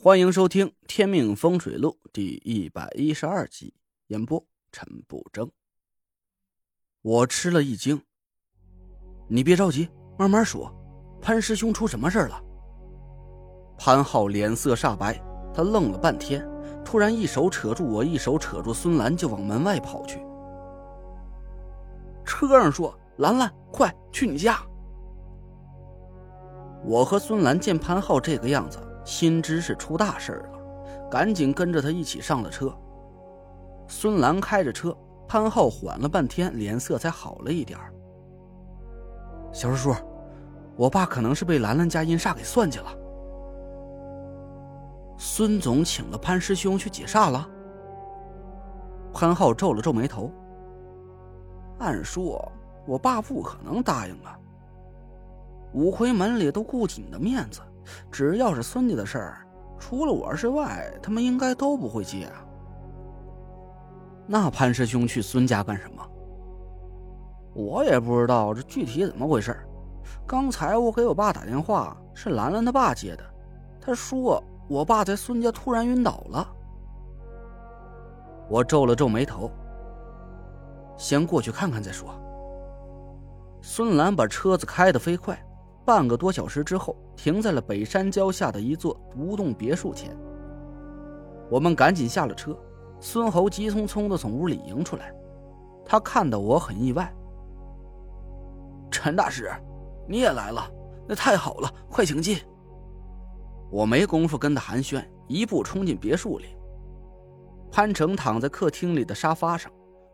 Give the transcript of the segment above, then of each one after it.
欢迎收听《天命风水录》第一百一十二集，演播陈不争。我吃了一惊，你别着急，慢慢说。潘师兄出什么事了？潘浩脸色煞白，他愣了半天，突然一手扯住我，一手扯住孙兰，就往门外跑去。车上说：“兰兰，快去你家。”我和孙兰见潘浩这个样子。心知是出大事了，赶紧跟着他一起上了车。孙兰开着车，潘浩缓了半天，脸色才好了一点小叔叔，我爸可能是被兰兰家阴煞给算计了。孙总请了潘师兄去解煞了。潘浩皱了皱眉头。按说，我爸不可能答应啊。五魁门里都顾及你的面子。只要是孙家的事儿，除了我之外，他们应该都不会接啊。那潘师兄去孙家干什么？我也不知道这具体怎么回事。刚才我给我爸打电话，是兰兰他爸接的。他说我爸在孙家突然晕倒了。我皱了皱眉头，先过去看看再说。孙兰把车子开得飞快。半个多小时之后，停在了北山脚下的一座独栋别墅前。我们赶紧下了车，孙侯急匆匆的从屋里迎出来。他看到我很意外。陈大师，你也来了，那太好了，快请进。我没工夫跟他寒暄，一步冲进别墅里。潘成躺在客厅里的沙发上，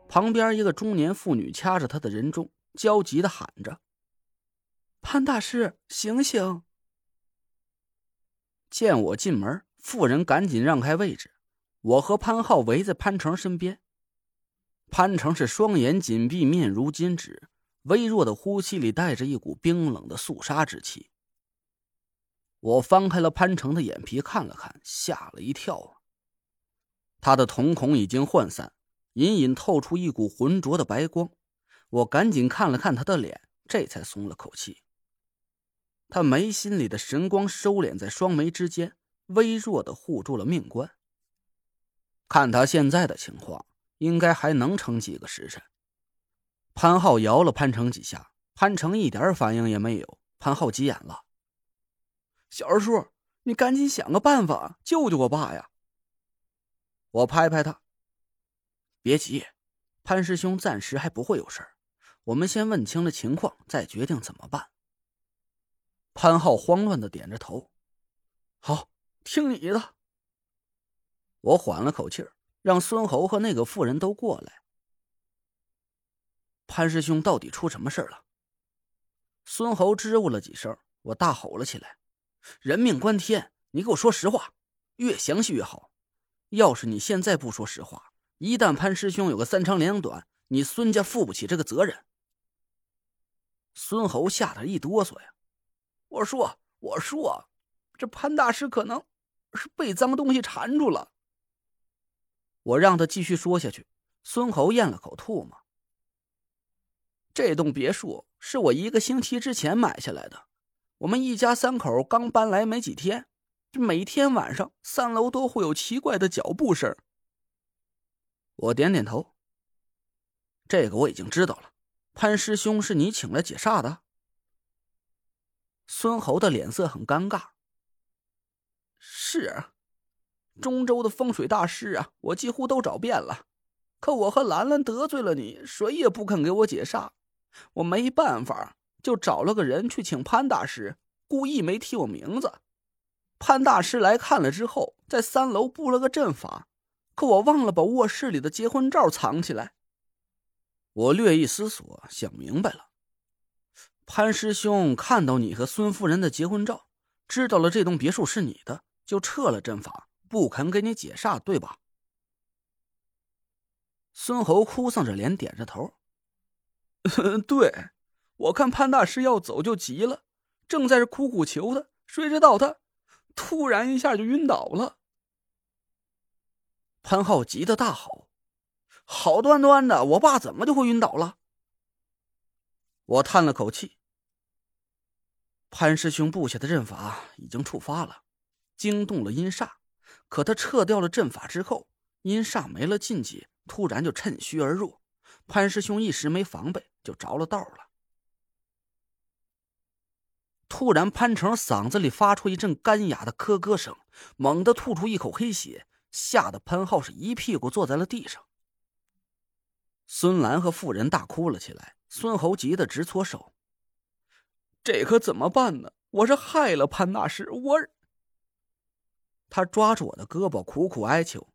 旁边一个中年妇女掐着他的人中，焦急的喊着。潘大师，醒醒！见我进门，妇人赶紧让开位置。我和潘浩围在潘成身边。潘成是双眼紧闭，面如金纸，微弱的呼吸里带着一股冰冷的肃杀之气。我翻开了潘成的眼皮，看了看，吓了一跳。他的瞳孔已经涣散，隐隐透出一股浑浊的白光。我赶紧看了看他的脸，这才松了口气。他眉心里的神光收敛在双眉之间，微弱的护住了命关。看他现在的情况，应该还能撑几个时辰。潘浩摇了潘成几下，潘成一点反应也没有。潘浩急眼了：“小二叔，你赶紧想个办法救救我爸呀！”我拍拍他：“别急，潘师兄暂时还不会有事儿，我们先问清了情况，再决定怎么办。”潘浩慌乱的点着头，好，听你的。我缓了口气儿，让孙侯和那个妇人都过来。潘师兄到底出什么事了？孙侯支吾了几声，我大吼了起来：“人命关天，你给我说实话，越详细越好。要是你现在不说实话，一旦潘师兄有个三长两短，你孙家负不起这个责任。”孙侯吓得一哆嗦呀。我说，我说，这潘大师可能是被脏东西缠住了。我让他继续说下去。孙侯咽了口唾沫。这栋别墅是我一个星期之前买下来的，我们一家三口刚搬来没几天，这每天晚上三楼都会有奇怪的脚步声。我点点头。这个我已经知道了，潘师兄是你请来解煞的。孙侯的脸色很尴尬。是啊，中州的风水大师啊，我几乎都找遍了，可我和兰兰得罪了你，谁也不肯给我解煞。我没办法，就找了个人去请潘大师，故意没提我名字。潘大师来看了之后，在三楼布了个阵法，可我忘了把卧室里的结婚照藏起来。我略一思索，想明白了。潘师兄看到你和孙夫人的结婚照，知道了这栋别墅是你的，就撤了阵法，不肯给你解煞，对吧？孙侯哭丧着脸，点着头。对，我看潘大师要走就急了，正在这苦苦求他，谁知道他突然一下就晕倒了。潘浩急得大吼：“好端端的，我爸怎么就会晕倒了？”我叹了口气。潘师兄布下的阵法已经触发了，惊动了阴煞。可他撤掉了阵法之后，阴煞没了禁忌，突然就趁虚而入。潘师兄一时没防备，就着了道了。突然，潘成嗓子里发出一阵干哑的咳咳声，猛地吐出一口黑血，吓得潘浩是一屁股坐在了地上。孙兰和妇人大哭了起来，孙侯急得直搓手。这可怎么办呢？我是害了潘大师，我……他抓住我的胳膊，苦苦哀求：“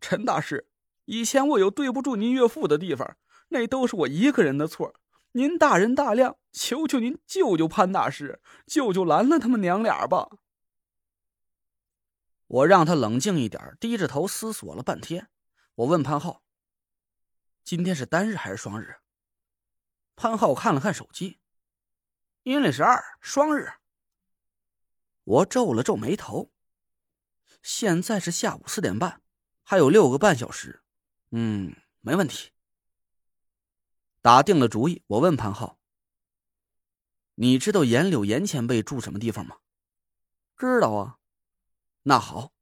陈大师，以前我有对不住您岳父的地方，那都是我一个人的错。”您大人大量，求求您救救潘大师，救救兰兰他们娘俩吧！我让他冷静一点，低着头思索了半天。我问潘浩：“今天是单日还是双日？”潘浩看了看手机，阴历十二，双日。我皱了皱眉头。现在是下午四点半，还有六个半小时。嗯，没问题。打定了主意，我问潘浩：“你知道严柳严前辈住什么地方吗？”“知道啊。”“那好，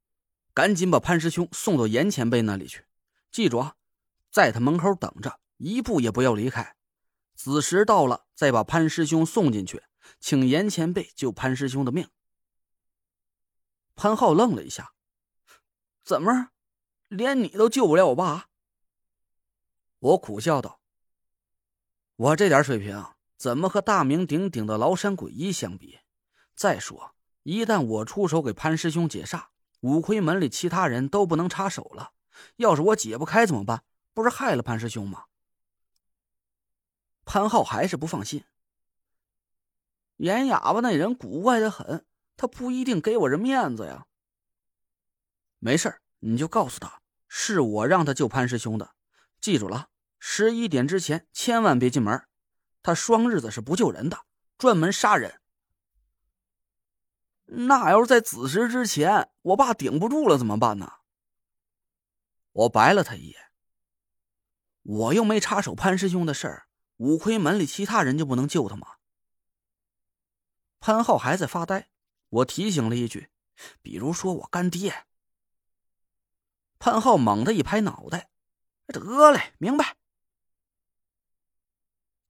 赶紧把潘师兄送到严前辈那里去。记住啊，在他门口等着，一步也不要离开。子时到了，再把潘师兄送进去，请严前辈救潘师兄的命。”潘浩愣了一下：“怎么，连你都救不了我爸？”我苦笑道。我这点水平，怎么和大名鼎鼎的崂山鬼医相比？再说，一旦我出手给潘师兄解煞，五魁门里其他人都不能插手了。要是我解不开怎么办？不是害了潘师兄吗？潘浩还是不放心。演哑巴那人古怪的很，他不一定给我这面子呀。没事你就告诉他，是我让他救潘师兄的。记住了。十一点之前千万别进门，他双日子是不救人的，专门杀人。那要是在子时之前，我爸顶不住了怎么办呢？我白了他一眼。我又没插手潘师兄的事儿，五魁门里其他人就不能救他吗？潘浩还在发呆，我提醒了一句：“比如说我干爹。”潘浩猛地一拍脑袋：“得嘞，明白。”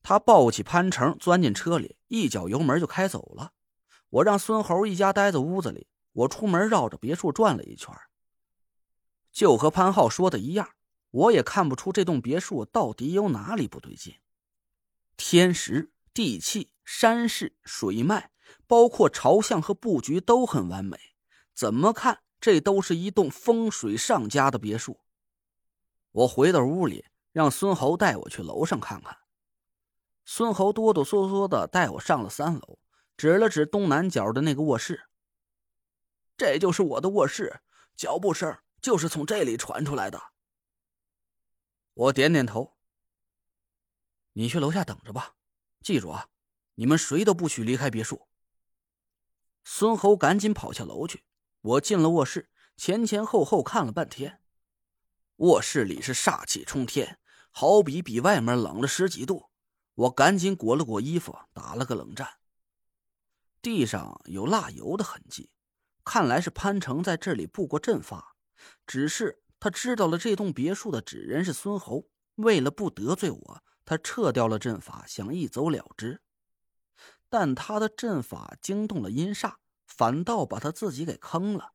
他抱起潘成，钻进车里，一脚油门就开走了。我让孙猴一家待在屋子里，我出门绕着别墅转了一圈。就和潘浩说的一样，我也看不出这栋别墅到底有哪里不对劲。天时、地气、山势、水脉，包括朝向和布局都很完美，怎么看这都是一栋风水上佳的别墅。我回到屋里，让孙猴带我去楼上看看。孙猴哆哆嗦嗦的带我上了三楼，指了指东南角的那个卧室。这就是我的卧室，脚步声就是从这里传出来的。我点点头。你去楼下等着吧，记住啊，你们谁都不许离开别墅。孙猴赶紧跑下楼去。我进了卧室，前前后后看了半天。卧室里是煞气冲天，好比比外面冷了十几度。我赶紧裹了裹衣服，打了个冷战。地上有蜡油的痕迹，看来是潘成在这里布过阵法。只是他知道了这栋别墅的纸人是孙侯，为了不得罪我，他撤掉了阵法，想一走了之。但他的阵法惊动了阴煞，反倒把他自己给坑了。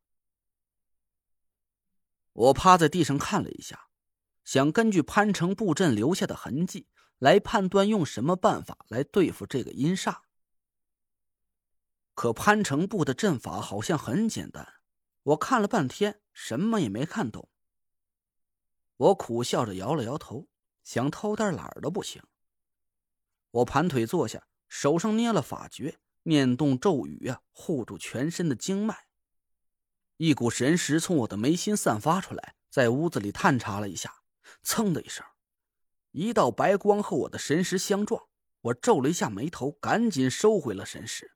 我趴在地上看了一下，想根据潘成布阵留下的痕迹。来判断用什么办法来对付这个阴煞。可潘成布的阵法好像很简单，我看了半天，什么也没看懂。我苦笑着摇了摇头，想偷点懒都不行。我盘腿坐下，手上捏了法诀，念动咒语啊，护住全身的经脉。一股神识从我的眉心散发出来，在屋子里探查了一下，噌的一声。一道白光和我的神识相撞，我皱了一下眉头，赶紧收回了神识。